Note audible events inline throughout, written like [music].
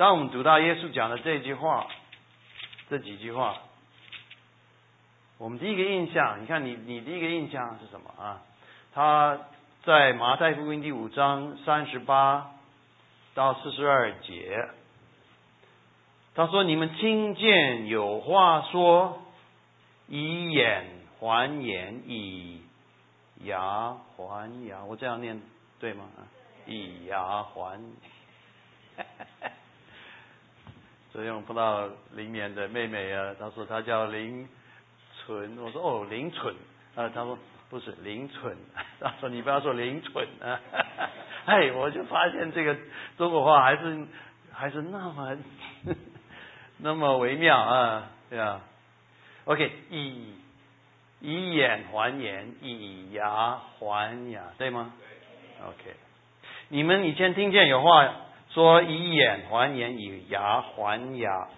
当我们读到耶稣讲的这句话，这几句话，我们第一个印象，你看你你第一个印象是什么啊？他在马太福音第五章三十八到四十二节，他说：“你们听见有话说，以眼还眼，以牙还牙。”我这样念对吗？以牙还。所以我碰到林年的妹妹啊，她说她叫林纯，我说哦林纯。啊，她说不是林纯，[laughs] 她说你不要说林纯啊，[laughs] 哎，我就发现这个中国话还是还是那么那么微妙啊，对啊，OK，以以眼还眼，以牙还牙，对吗？OK，你们以前听见有话。说以眼还眼，以牙还牙。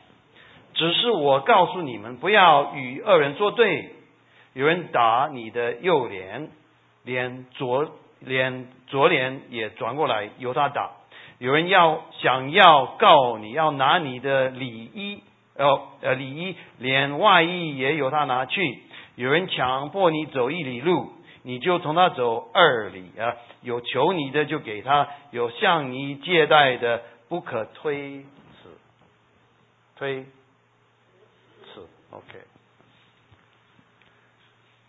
只是我告诉你们，不要与恶人作对。有人打你的右脸，连左脸左脸也转过来由他打。有人要想要告你，要拿你的里衣，呃呃里衣连外衣也由他拿去。有人强迫你走一里路，你就从他走二里啊。有求你的就给他，有向你借贷的不可推辞，推辞。OK。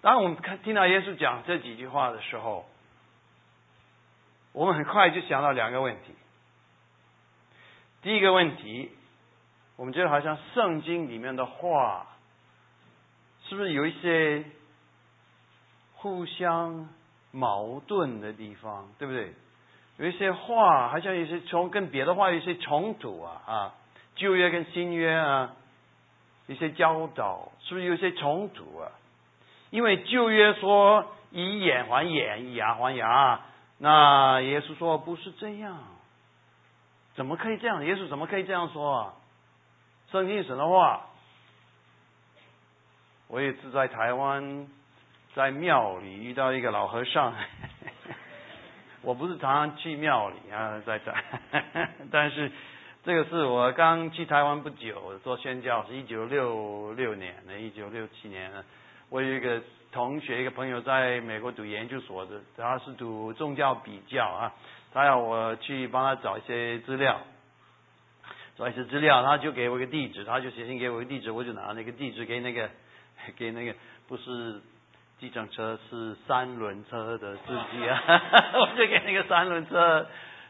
当我们看听到耶稣讲这几句话的时候，我们很快就想到两个问题。第一个问题，我们觉得好像圣经里面的话，是不是有一些互相？矛盾的地方，对不对？有一些话，好像有些从跟别的话有些冲突啊啊，旧约跟新约啊，一些教导是不是有些冲突啊？因为旧约说以眼还眼，以牙还牙，那耶稣说不是这样，怎么可以这样？耶稣怎么可以这样说啊？圣经神的话，我也是在台湾。在庙里遇到一个老和尚，[laughs] 我不是常常去庙里啊，在这，[laughs] 但是这个是我刚去台湾不久做宣教，是一九六六年的，一九六七年。我有一个同学，一个朋友在美国读研究所的，他是读宗教比较啊，他要我去帮他找一些资料，找一些资料，他就给我一个地址，他就写信给我一个地址，我就拿那个地址给那个给那个不是。计程车是三轮车的司机啊，[laughs] 我就给那个三轮车，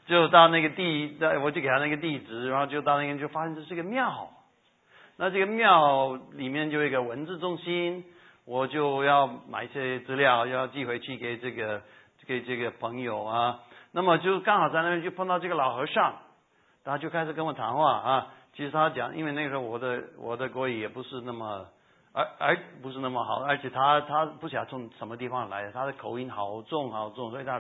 就到那个地，我就给他那个地址，然后就到那边就发现这是个庙，那这个庙里面就一个文字中心，我就要买一些资料，要寄回去给这个给这个朋友啊，那么就刚好在那边就碰到这个老和尚，他就开始跟我谈话啊，其实他讲，因为那个时候我的我的国语也不是那么。而而不是那么好，而且他他不晓得从什么地方来的，他的口音好重好重，所以他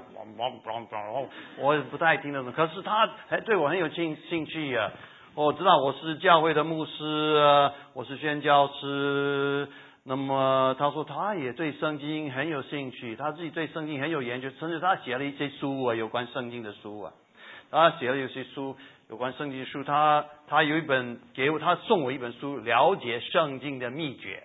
我也不太听得懂。可是他还对我很有兴兴趣啊！我知道我是教会的牧师啊，我是宣教师。那么他说他也对圣经很有兴趣，他自己对圣经很有研究，甚至他写了一些书啊，有关圣经的书啊。他写了有些书，有关圣经书。他他有一本给我，他送我一本书，《了解圣经的秘诀》。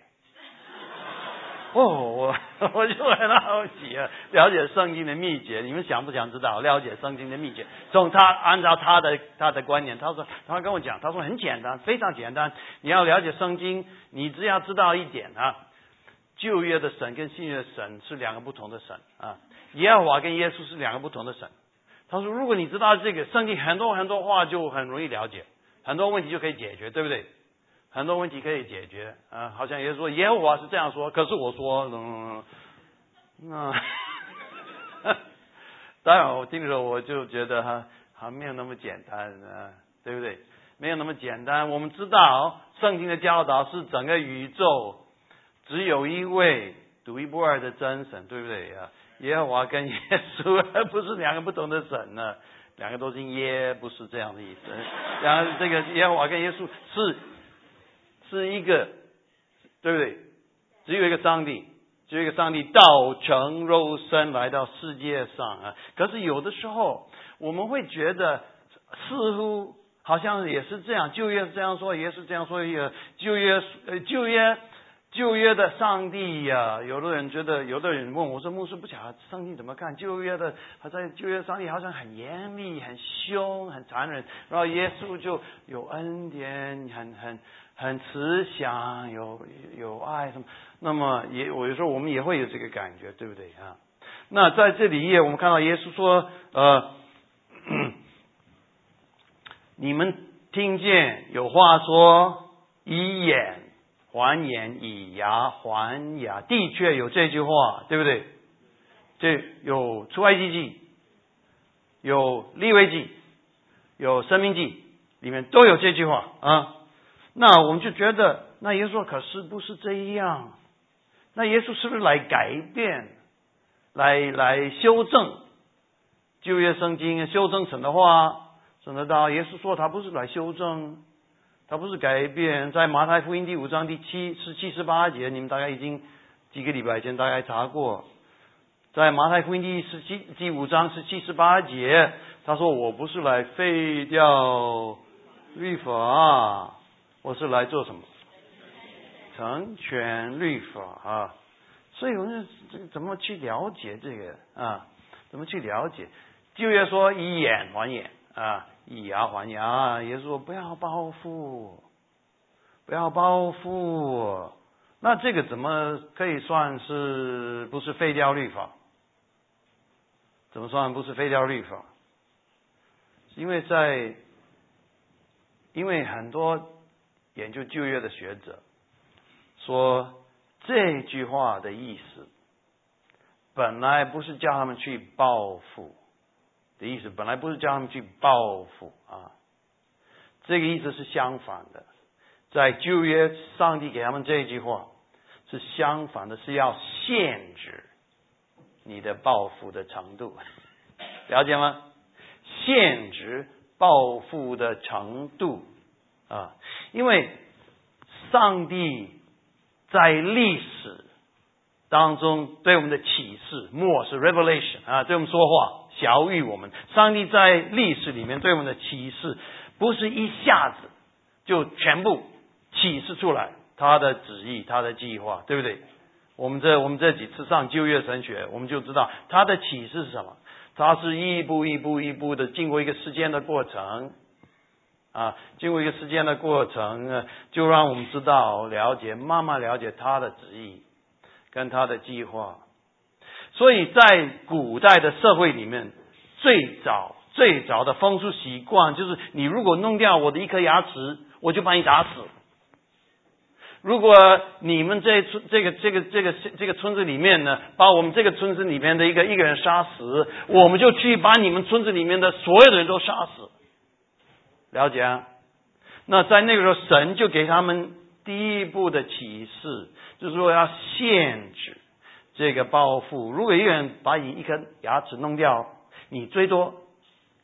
[laughs] 哦，我 [laughs] 我就很好奇啊，了解圣经的秘诀。你们想不想知道了解圣经的秘诀？从他按照他的他的观念，他说他跟我讲，他说很简单，非常简单。你要了解圣经，你只要知道一点啊，旧约的神跟新约的神是两个不同的神啊，耶和华跟耶稣是两个不同的神。他说，如果你知道这个圣经很多很多话，就很容易了解，很多问题就可以解决，对不对？很多问题可以解决啊，好像也是说耶和华是这样说，可是我说，嗯，那，[laughs] 当然我听的时候我就觉得哈，还没有那么简单啊，对不对？没有那么简单。我们知道圣经的教导是整个宇宙只有一位独一无二的真神，对不对啊？耶和华跟耶稣而 [laughs] 不是两个不同的神呢，两个都是耶，不是这样的意思。然后这个耶和华跟耶稣是是一个，对不对？只有一个上帝，只有一个上帝道成肉身来到世界上啊。可是有的时候我们会觉得似乎好像也是这样，旧约是这样说，也是这样说。也旧约呃旧约旧约的上帝呀，有的人觉得，有的人问我说：“牧师不晓得上帝怎么看旧约的？他在旧约上帝好像很严厉、很凶、很残忍，然后耶稣就有恩典，很很很慈祥，有有爱什么？那么也我有时候我们也会有这个感觉，对不对啊？那在这里也我们看到耶稣说呃。[clears throat] ”你们听见有话说以眼还眼，以牙还牙，的确有这句话，对不对？这有出埃及记，有利未记，有生命记，里面都有这句话啊。那我们就觉得，那耶稣可是不是这样？那耶稣是不是来改变，来来修正旧约圣经修正神的话？神的道，耶稣说他不是来修正，他不是改变。在马太福音第五章第七十七十八节，你们大概已经几个礼拜前大概查过。在马太福音第十七第五章十七十八节，他说：“我不是来废掉律法，我是来做什么？成全律法啊！”所以我们这怎么去了解这个啊？怎么去了解？就要说以眼还眼啊！以牙还牙，耶稣说不要报复，不要报复。那这个怎么可以算是不是废掉律法？怎么算不是废掉律法？因为在因为很多研究旧约的学者说这句话的意思，本来不是叫他们去报复。的意思本来不是叫他们去报复啊，这个意思是相反的。在旧约，上帝给他们这一句话是相反的，是要限制你的报复的程度，[laughs] 了解吗？限制报复的程度啊，因为上帝在历史当中对我们的启示，末世 revelation 啊，对我们说话。教育我们，上帝在历史里面对我们的启示，不是一下子就全部启示出来，他的旨意，他的计划，对不对？我们这我们这几次上旧约神学，我们就知道他的启示是什么。他是一步一步一步的经过一个时间的过程，啊，经过一个时间的过程，就让我们知道了解，慢慢了解他的旨意跟他的计划。所以在古代的社会里面，最早最早的风俗习惯就是：你如果弄掉我的一颗牙齿，我就把你打死；如果你们这村这个这个这个这个村子里面呢，把我们这个村子里面的一个一个人杀死，我们就去把你们村子里面的所有的人都杀死。了解啊？那在那个时候，神就给他们第一步的启示，就是说要限制。这个报复，如果一个人把你一颗牙齿弄掉，你最多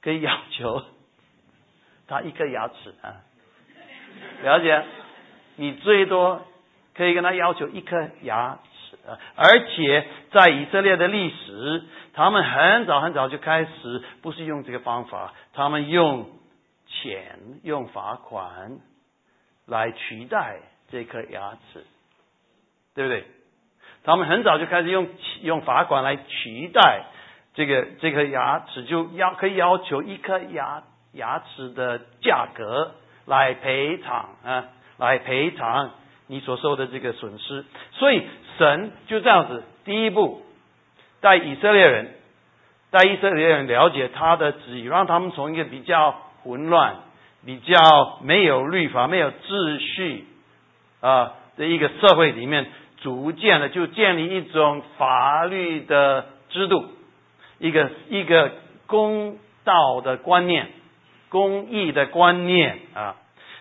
可以要求 [laughs] 他一颗牙齿啊，了解？你最多可以跟他要求一颗牙齿啊，而且在以色列的历史，他们很早很早就开始不是用这个方法，他们用钱、用罚款来取代这颗牙齿，对不对？他们很早就开始用用罚款来取代这个这颗牙齿，就要可以要求一颗牙牙齿的价格来赔偿啊，来赔偿你所受的这个损失。所以神就这样子，第一步带以色列人，带以色列人了解他的旨意，让他们从一个比较混乱、比较没有律法、没有秩序啊的一个社会里面。逐渐的就建立一种法律的制度，一个一个公道的观念、公义的观念啊，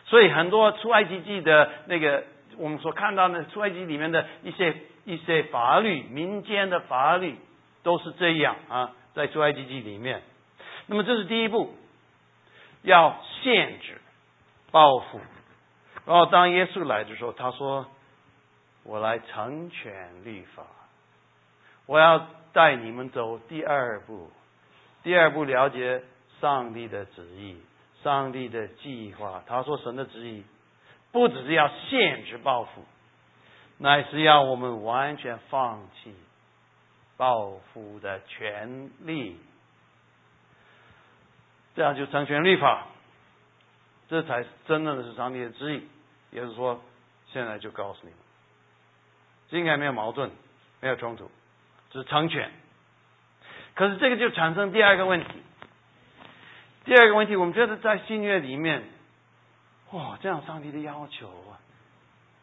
所以很多出埃及记的那个我们所看到的出埃及里面的一些一些法律、民间的法律都是这样啊，在出埃及记里面。那么这是第一步，要限制报复。然后当耶稣来的时候，他说。我来成全律法，我要带你们走第二步。第二步了解上帝的旨意，上帝的计划。他说神的旨意不只是要限制报复，乃是要我们完全放弃报复的权利，这样就成全律法。这才是真正的是上帝的旨意。也就是说，现在就告诉你们，应该没有矛盾，没有冲突，只是成全。可是这个就产生第二个问题。第二个问题，我们觉得在新约里面，哇，这样上帝的要求啊，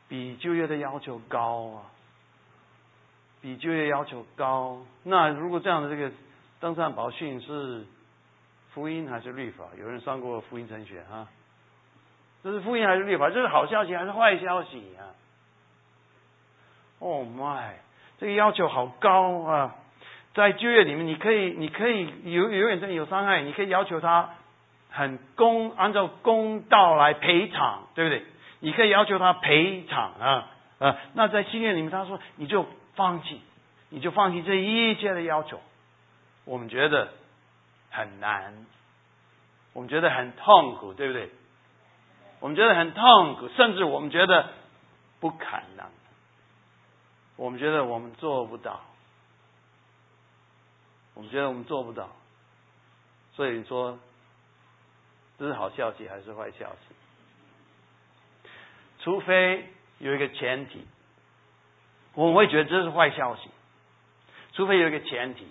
比旧约的要求高啊，比旧约要求高。那如果这样的这个登山宝训是福音还是律法？有人上过福音神学啊？这是福音还是律法？这是好消息还是坏消息啊？Oh my，这个要求好高啊！在就业里面，你可以，你可以有有点有伤害，你可以要求他很公，按照公道来赔偿，对不对？你可以要求他赔偿啊啊！那在新约里面，他说你就放弃，你就放弃这一切的要求。我们觉得很难，我们觉得很痛苦，对不对？我们觉得很痛苦，甚至我们觉得不可能，我们觉得我们做不到。我们觉得我们做不到，所以说这是好消息还是坏消息？除非有一个前提，我会觉得这是坏消息。除非有一个前提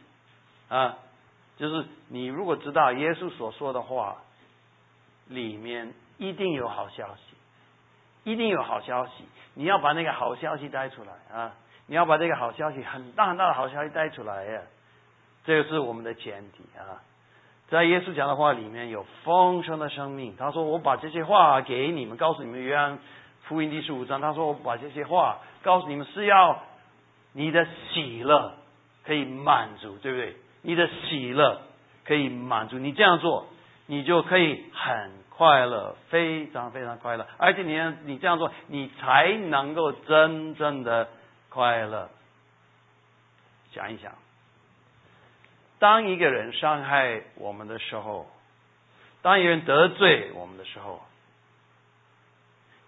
啊，就是你如果知道耶稣所说的话里面一定有好消息，一定有好消息，你要把那个好消息带出来啊！你要把这个好消息很大很大的好消息带出来呀！这个是我们的前提啊，在耶稣讲的话里面有丰盛的生命。他说：“我把这些话给你们，告诉你们，约翰福音第十五章，他说我把这些话告诉你们，是要你的喜乐可以满足，对不对？你的喜乐可以满足，你这样做，你就可以很快乐，非常非常快乐。而且你你这样做，你才能够真正的快乐。想一想。”当一个人伤害我们的时候，当一个人得罪我们的时候，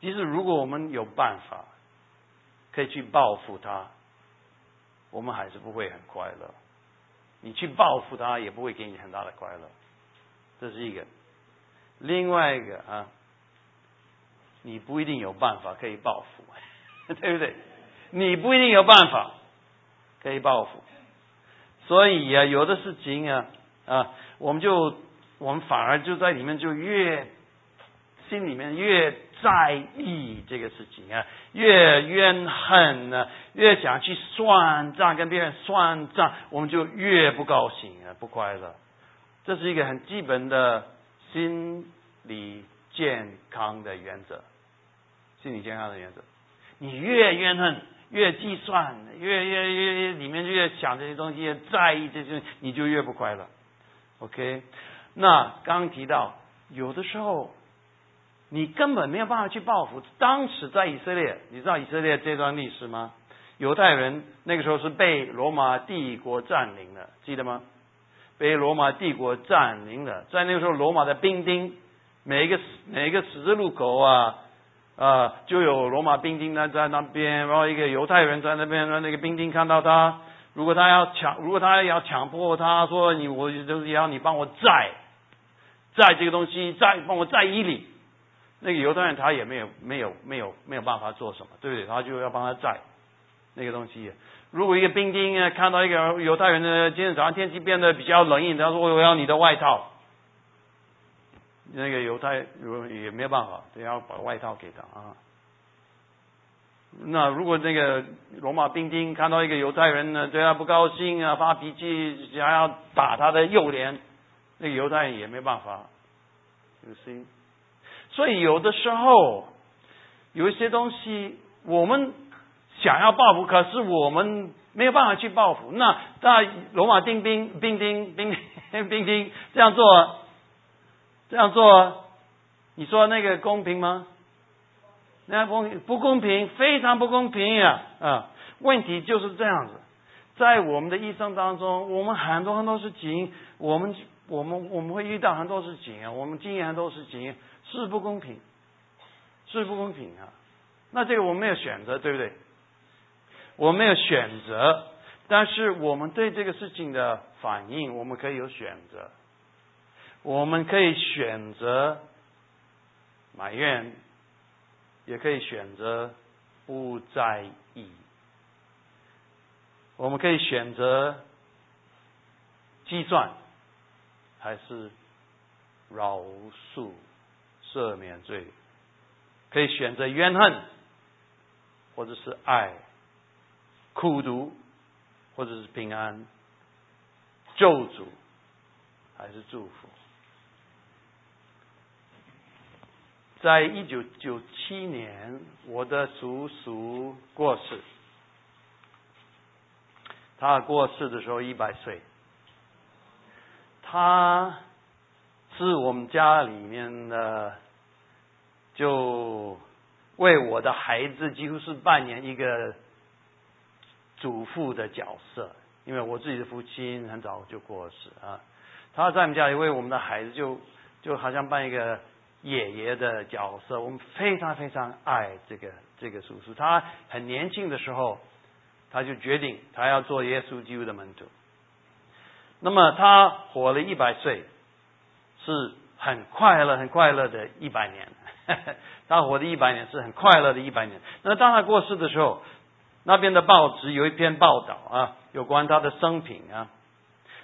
其实如果我们有办法可以去报复他，我们还是不会很快乐。你去报复他，也不会给你很大的快乐。这是一个。另外一个啊，你不一定有办法可以报复，[laughs] 对不对？你不一定有办法可以报复。所以啊，有的事情啊啊，我们就我们反而就在里面就越心里面越在意这个事情啊，越怨恨呢，越想去算账，跟别人算账，我们就越不高兴啊，不快乐。这是一个很基本的心理健康的原则，心理健康的原则。你越怨恨。越计算，越越越里面越想这些东西，越在意这些，你就越不快乐。OK，那刚提到，有的时候你根本没有办法去报复。当时在以色列，你知道以色列这段历史吗？犹太人那个时候是被罗马帝国占领的，记得吗？被罗马帝国占领的，在那个时候，罗马的兵丁每一个每一个十字路口啊。啊，就有罗马兵丁呢在那边，然后一个犹太人在那边，让那个兵丁看到他，如果他要强，如果他要强迫他说你，我就是要你帮我载，载这个东西，载帮我载一里，那个犹太人他也没有没有没有没有办法做什么，对不对？他就要帮他载那个东西。如果一个兵丁看到一个犹太人呢，今天早上天气变得比较冷一点，他说我要你的外套。那个犹太也没有办法，得要把外套给他啊。那如果那个罗马兵丁看到一个犹太人呢，对他不高兴啊，发脾气，想要打他的右脸，那个犹太人也没办法，有心。所以有的时候有一些东西，我们想要报复，可是我们没有办法去报复。那在罗马兵兵兵丁兵兵丁这样做。这样做，你说那个公平吗？那公不公平，非常不公平呀！啊，问题就是这样子，在我们的一生当中，我们很多很多事情，我们我们我们会遇到很多事情啊，我们经验很多事情是不公平，是不公平啊。那这个我们没有选择，对不对？我们没有选择，但是我们对这个事情的反应，我们可以有选择。我们可以选择埋怨，也可以选择不在意。我们可以选择计算，还是饶恕、赦免罪？可以选择怨恨，或者是爱、苦读，或者是平安、咒诅，还是祝福？在一九九七年，我的叔叔过世。他过世的时候一百岁。他是我们家里面的，就为我的孩子几乎是扮演一个祖父的角色，因为我自己的父亲很早就过世啊。他在我们家里为我们的孩子，就就好像扮一个。爷爷的角色，我们非常非常爱这个这个叔叔。他很年轻的时候，他就决定他要做耶稣基督的门徒。那么他活了一百岁，是很快乐、很快乐的一百年。[laughs] 他活的一百年是很快乐的一百年。那当他过世的时候，那边的报纸有一篇报道啊，有关他的生平啊。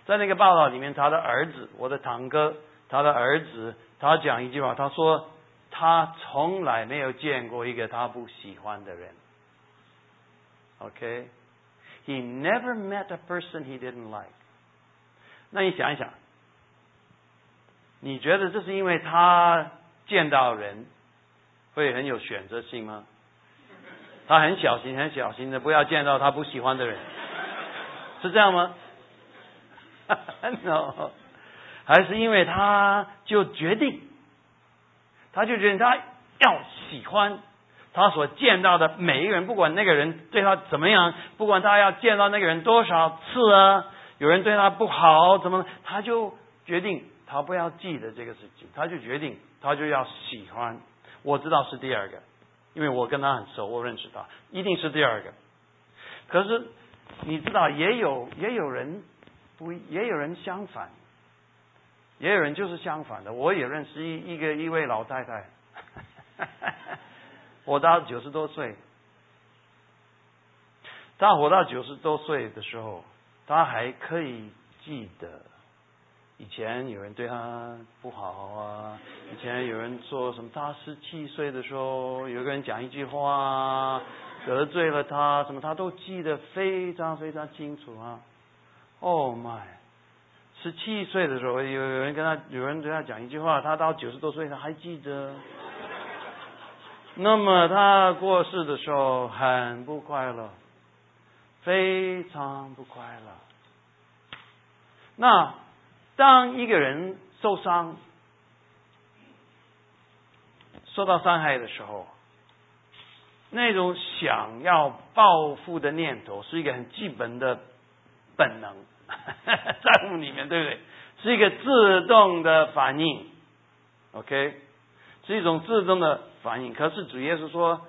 在那个报道里面，他的儿子，我的堂哥，他的儿子。他讲一句话，他说他从来没有见过一个他不喜欢的人。OK，he never met a person he didn't like。那你想一想，你觉得这是因为他见到人会很有选择性吗？他很小心、很小心的不要见到他不喜欢的人，是这样吗？[laughs] No。还是因为他就决定，他就决定他要喜欢他所见到的每一个人，不管那个人对他怎么样，不管他要见到那个人多少次啊，有人对他不好怎么，他就决定他不要记得这个事情，他就决定他就要喜欢。我知道是第二个，因为我跟他很熟，我认识他，一定是第二个。可是你知道，也有也有人不，也有人相反。也有人就是相反的，我也认识一一个一位老太太，[laughs] 活到九十多岁。她活到九十多岁的时候，她还可以记得以前有人对她不好啊，以前有人说什么。她十七岁的时候，有个人讲一句话得罪了她，什么她都记得非常非常清楚啊。Oh my！十七岁的时候，有有人跟他，有人对他讲一句话，他到九十多岁他还记得。那么他过世的时候很不快乐，非常不快乐。那当一个人受伤、受到伤害的时候，那种想要报复的念头是一个很基本的本能。[laughs] 在乎里面，对不对？是一个自动的反应，OK，是一种自动的反应。可是主耶稣说，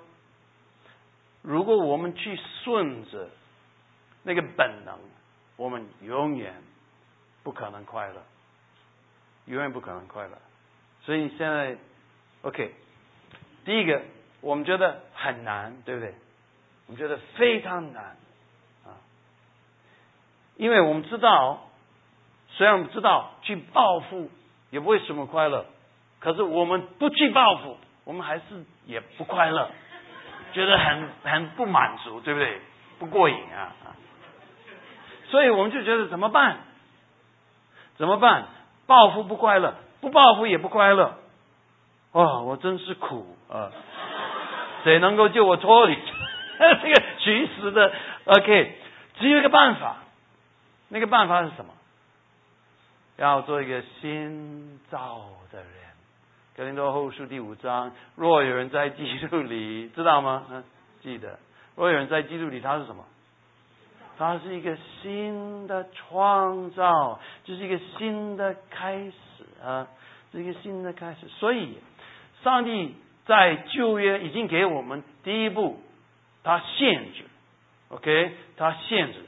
如果我们去顺着那个本能，我们永远不可能快乐，永远不可能快乐。所以现在，OK，第一个我们觉得很难，对不对？我们觉得非常难。因为我们知道，虽然我们知道去报复也不会什么快乐，可是我们不去报复，我们还是也不快乐，[laughs] 觉得很很不满足，对不对？不过瘾啊！所以我们就觉得怎么办？怎么办？报复不快乐，不报复也不快乐。哇，我真是苦啊！谁能够救我脱离 [laughs] 这个虚实的？OK，只有一个办法。那个办法是什么？要做一个新造的人。格林多后书第五章，若有人在基督里，知道吗？嗯，[laughs] 记得。若有人在基督里，他是什么？他是一个新的创造，这是一个新的开始啊，是一个新的开始。所以，上帝在旧约已经给我们第一步，他限制，OK，他限制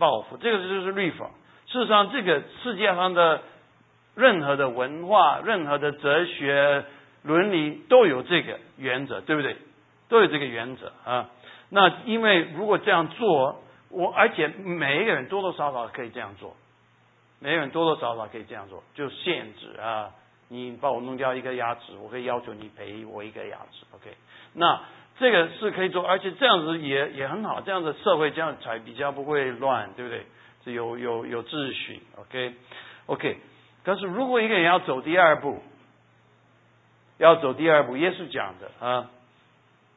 报复，这个就是律法。事实上，这个世界上的任何的文化、任何的哲学、伦理都有这个原则，对不对？都有这个原则啊。那因为如果这样做，我而且每一个人多多少少可以这样做，每个人多多少少可以这样做，就限制啊，你帮我弄掉一个牙齿，我可以要求你赔我一个牙齿，OK？那这个是可以做，而且这样子也也很好，这样子社会这样才比较不会乱，对不对？是有有有秩序，OK？OK？但是如果一个人要走第二步，要走第二步，耶稣讲的啊，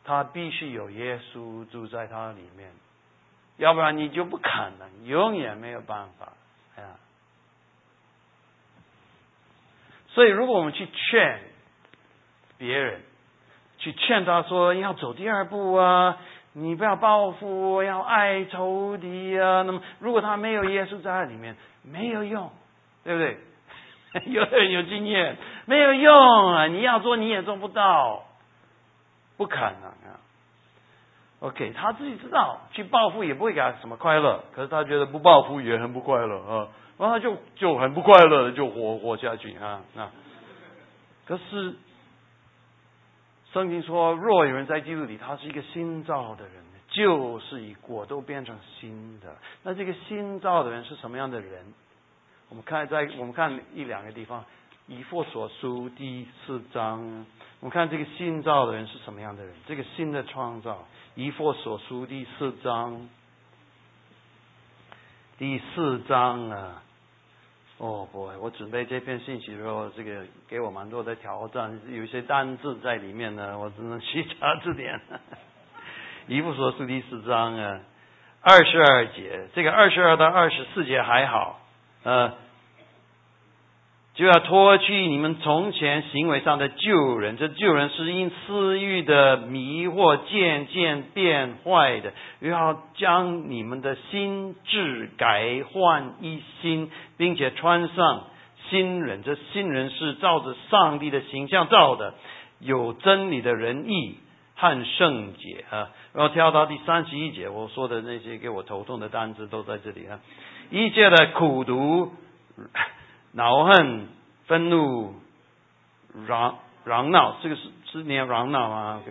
他必须有耶稣住在他里面。要不然你就不可能，永远没有办法啊。所以，如果我们去劝别人，去劝他说要走第二步啊，你不要报复，要爱仇敌啊。那么，如果他没有耶稣在里面，没有用，对不对？[laughs] 有的人有经验，没有用啊！你要做你也做不到，不可能啊。OK，他自己知道去报复也不会给他什么快乐，可是他觉得不报复也很不快乐啊，然后他就就很不快乐的就活活下去啊啊！可是圣经说，若有人在基督里，他是一个新造的人，就是以果都变成新的。那这个新造的人是什么样的人？我们看在我们看一两个地方，以弗所书第四章，我们看这个新造的人是什么样的人？这个新的创造。以佛所书第四章，第四章啊，哦不，我准备这篇信息的时候，这个给我蛮多的挑战，有一些单字在里面呢，我只能去查字典。一部说是第四章啊，二十二节，这个二十二到二十四节还好，呃。就要脱去你们从前行为上的旧人，这旧人是因私欲的迷惑渐渐变坏的，又要将你们的心智改换一新，并且穿上新人。这新人是照着上帝的形象造的，有真理的仁义和圣洁啊。然后跳到第三十一节，我说的那些给我头痛的单词都在这里啊，一切的苦毒。恼恨、愤怒、嚷嚷闹，这个是是念嚷闹吗？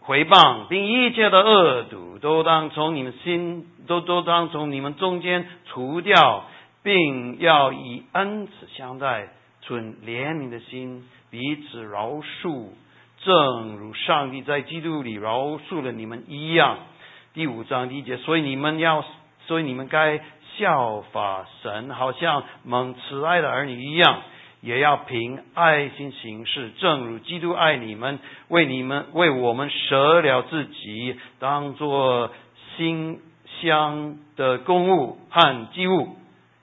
回谤，并一切的恶毒，都当从你们心，都都当从你们中间除掉，并要以恩慈相待，存怜悯的心，彼此饶恕，正如上帝在基督里饶恕了你们一样。第五章第一节，所以你们要，所以你们该。效法神，好像蒙慈爱的儿女一样，也要凭爱心行事，正如基督爱你们，为你们为我们舍了自己，当做馨香的公物和祭物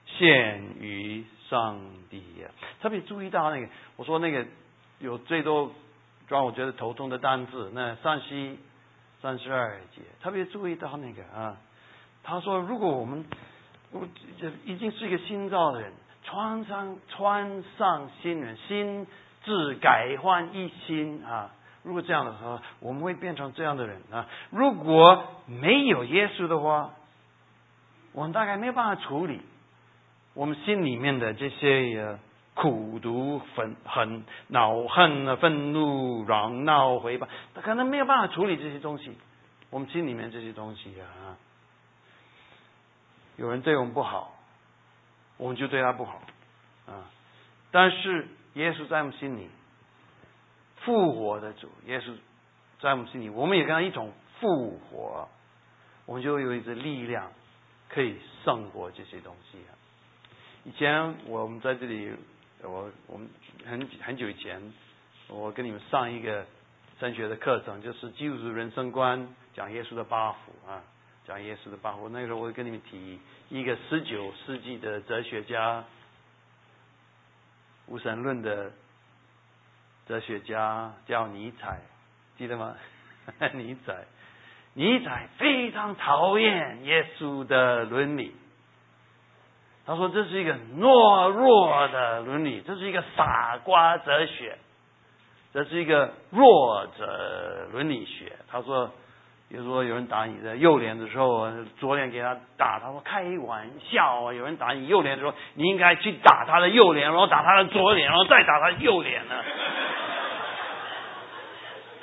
献于上帝呀。特别注意到那个，我说那个有最多让我觉得头痛的单字，那三十三十二节，特别注意到那个啊，他说如果我们。我这已经是一个新造的人，穿上穿上新人，心智改换一新啊！如果这样的话，我们会变成这样的人啊！如果没有耶稣的话，我们大概没有办法处理我们心里面的这些苦毒、愤恨、恼恨、愤怒、嚷闹、回报，他可能没有办法处理这些东西。我们心里面这些东西啊。有人对我们不好，我们就对他不好啊！但是耶稣在我们心里复活的主，耶稣在我们心里，我们也跟他一同复活，我们就有一个力量可以胜过这些东西！以前我们在这里，我我们很很久以前，我跟你们上一个神学的课程，就是基督徒人生观，讲耶稣的八福啊。讲耶稣的八福，那个时候我会跟你们提一个十九世纪的哲学家，无神论的哲学家叫尼采，记得吗？[laughs] 尼采，尼采非常讨厌耶稣的伦理。他说这是一个懦弱的伦理，这是一个傻瓜哲学，这是一个弱者伦理学。他说。比如说，有人打你的右脸的时候，左脸给他打。他说：“开玩笑啊！有人打你右脸的时候，你应该去打他的右脸，然后打他的左脸，然后再打他右脸呢。[laughs] ”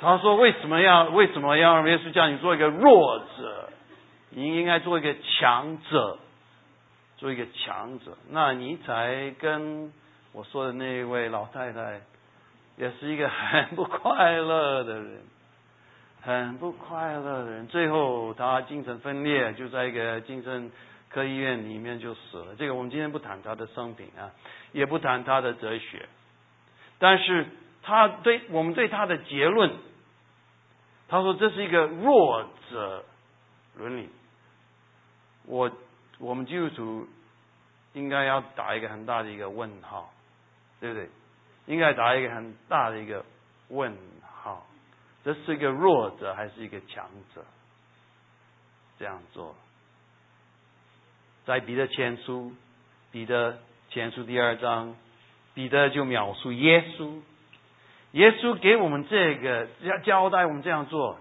他说：“为什么要为什么要让耶稣叫你做一个弱者？你应该做一个强者，做一个强者。那你才跟我说的那位老太太，也是一个很不快乐的人。”很不快乐的人，最后他精神分裂，就在一个精神科医院里面就死了。这个我们今天不谈他的生平啊，也不谈他的哲学，但是他对我们对他的结论，他说这是一个弱者伦理。我我们基督徒应该要打一个很大的一个问号，对不对？应该打一个很大的一个问。这是一个弱者还是一个强者？这样做，在彼得前书，彼得前书第二章，彼得就描述耶稣，耶稣给我们这个要交代我们这样做，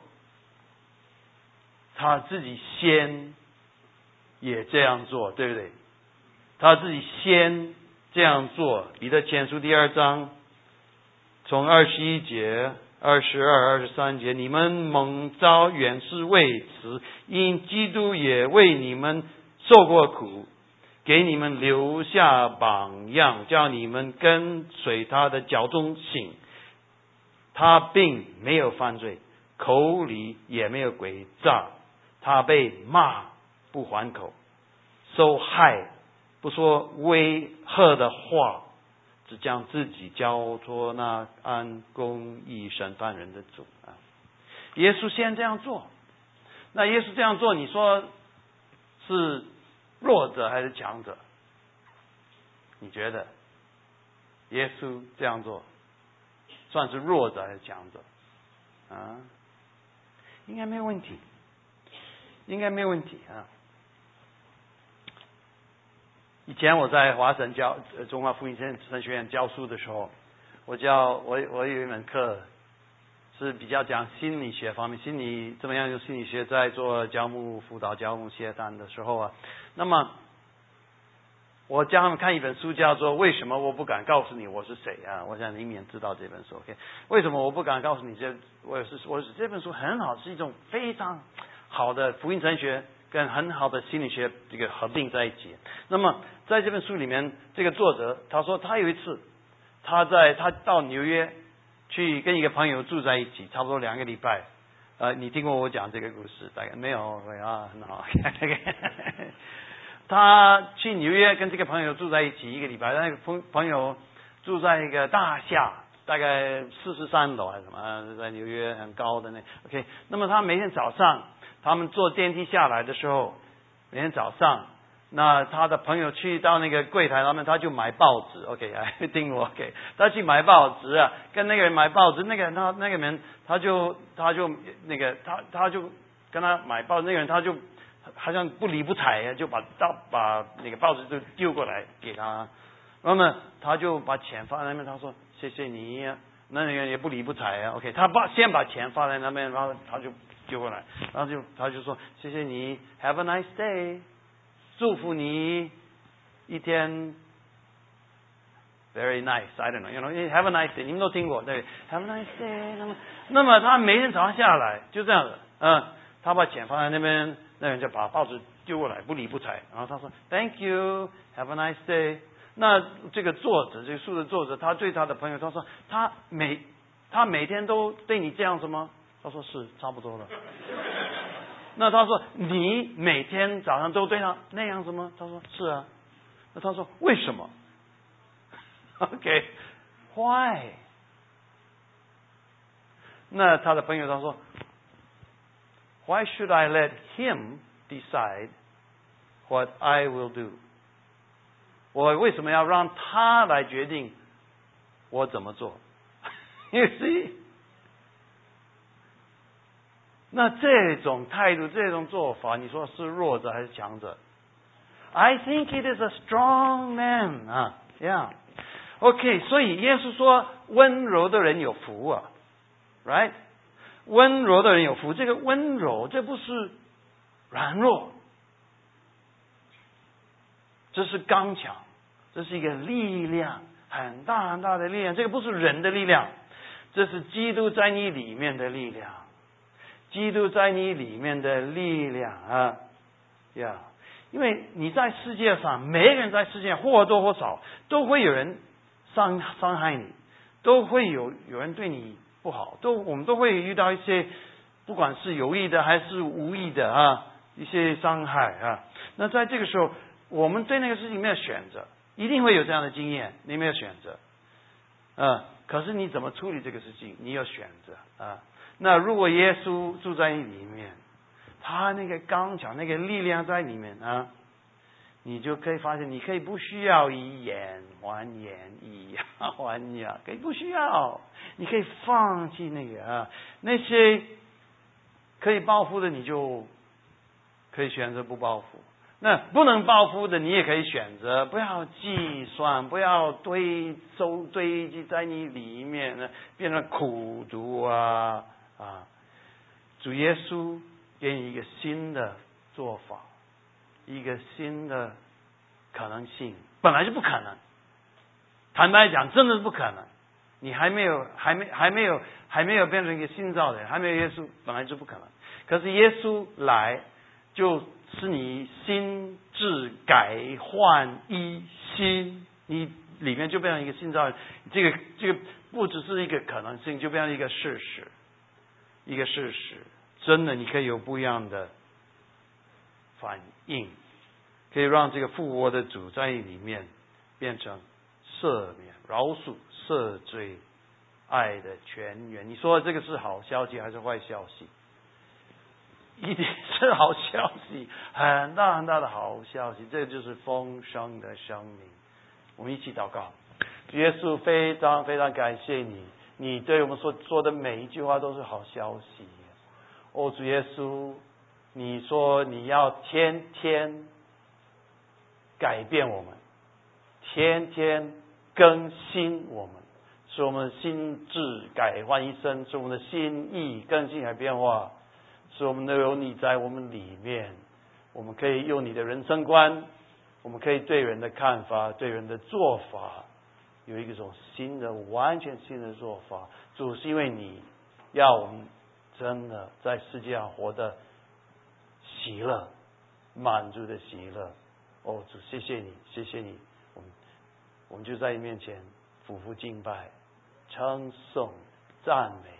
他自己先也这样做，对不对？他自己先这样做，彼得前书第二章，从二十一节。二十二、二十三节，你们蒙召原是为此，因基督也为你们受过苦，给你们留下榜样，叫你们跟随他的脚中行。他并没有犯罪，口里也没有诡诈，他被骂不还口，受害不说威吓的话。只将自己交托那按公义审判人的主啊！耶稣先这样做，那耶稣这样做，你说是弱者还是强者？你觉得耶稣这样做算是弱者还是强者？啊？应该没有问题，应该没有问题啊！以前我在华神教中华福音神神学院教书的时候，我教我我有一门课是比较讲心理学方面，心理怎么样用心理学在做教牧辅导、教牧协谈的时候啊。那么我教他们看一本书，叫做《为什么我不敢告诉你我是谁》啊？我想你免知道这本书。OK，为什么我不敢告诉你这我是我是这本书很好，是一种非常好的福音神学。跟很好的心理学这个合并在一起。那么在这本书里面，这个作者他说他有一次他在他到纽约去跟一个朋友住在一起，差不多两个礼拜。呃，你听过我讲这个故事？大概没有？啊，很好。[laughs] 他去纽约跟这个朋友住在一起一个礼拜，那个朋朋友住在一个大厦，大概四十三楼还是什么，在纽约很高的那。OK，那么他每天早上。他们坐电梯下来的时候，每天早上，那他的朋友去到那个柜台，他们他就买报纸，OK，来听我，OK，他去买报纸啊，跟那个人买报纸，那个人他那个人他就他就那个他他就跟他买报，那个人他就好像不理不睬呀，就把到把那个报纸就丢过来给他，那么他就把钱放在那边，他说谢谢你啊，那个人也不理不睬啊，OK，他把先把钱放在那边，然后他就。丢过来，然后就他就说谢谢你，Have a nice day，祝福你一天，Very nice，I don't know，you know，Have a nice day，你们都听过对，Have a nice day，那么那么他每天早上下来就这样子，嗯，他把钱放在那边，那人就把报纸丢过来，不理不睬，然后他说 Thank you，Have a nice day，那这个作者这个书的作者，他对他的朋友他说他每他每天都对你这样子吗？他说是差不多了。[laughs] 那他说你每天早上都对他那样子吗？他说是啊。那他说为什么？[laughs] OK，Why？那他的朋友他说，Why should I let him decide what I will do？我为什么要让他来决定我怎么做？[laughs] You see？那这种态度、这种做法，你说是弱者还是强者？I think it is a strong man 啊，Yeah。OK，所以耶稣说温柔的人有福啊，Right？温柔的人有福，这个温柔这不是软弱，这是刚强，这是一个力量，很大很大的力量。这个不是人的力量，这是基督在你里面的力量，基督在你里面的力量啊，呀！因为你在世界上，每个人在世界或多或少都会有人伤伤害你，都会有有人对你。不好，都我们都会遇到一些，不管是有意的还是无意的啊，一些伤害啊。那在这个时候，我们对那个事情没有选择，一定会有这样的经验，你没有选择，啊。可是你怎么处理这个事情，你有选择啊。那如果耶稣住在你里面，他那个刚强，那个力量在里面啊。你就可以发现，你可以不需要以眼还眼，以牙还牙，可以不需要，你可以放弃那个啊，那些可以报复的，你就可以选择不报复；那不能报复的，你也可以选择不要计算，不要堆收堆积在你里面呢，变成苦毒啊啊！主耶稣给你一个新的做法。一个新的可能性，本来就不可能。坦白讲，真的是不可能。你还没有，还没，还没有，还没有变成一个新造的人，还没有耶稣，本来就不可能。可是耶稣来，就是你心智改换一新，你里面就变成一个新造。这个，这个不只是一个可能性，就变成一个事实，一个事实。真的，你可以有不一样的。反应可以让这个复活的主在里面变成赦免、饶恕、赦罪、爱的泉源。你说这个是好消息还是坏消息？一定是好消息，很大很大的好消息。这就是丰盛的生命。我们一起祷告，耶稣非常非常感谢你，你对我们所说的每一句话都是好消息。哦，主耶稣。你说你要天天改变我们，天天更新我们，使我们心智改换一生，使我们的心意更新而变化，使我们都有你在我们里面，我们可以用你的人生观，我们可以对人的看法、对人的做法，有一种新的、完全新的做法。主是因为你要我们真的在世界上活得。喜乐，满足的喜乐。哦，主，谢谢你，谢谢你。我们，我们就在你面前俯伏敬拜，称颂、赞美。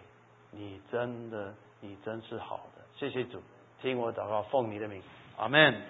你真的，你真是好的。谢谢主，听我祷告，奉你的名，阿门。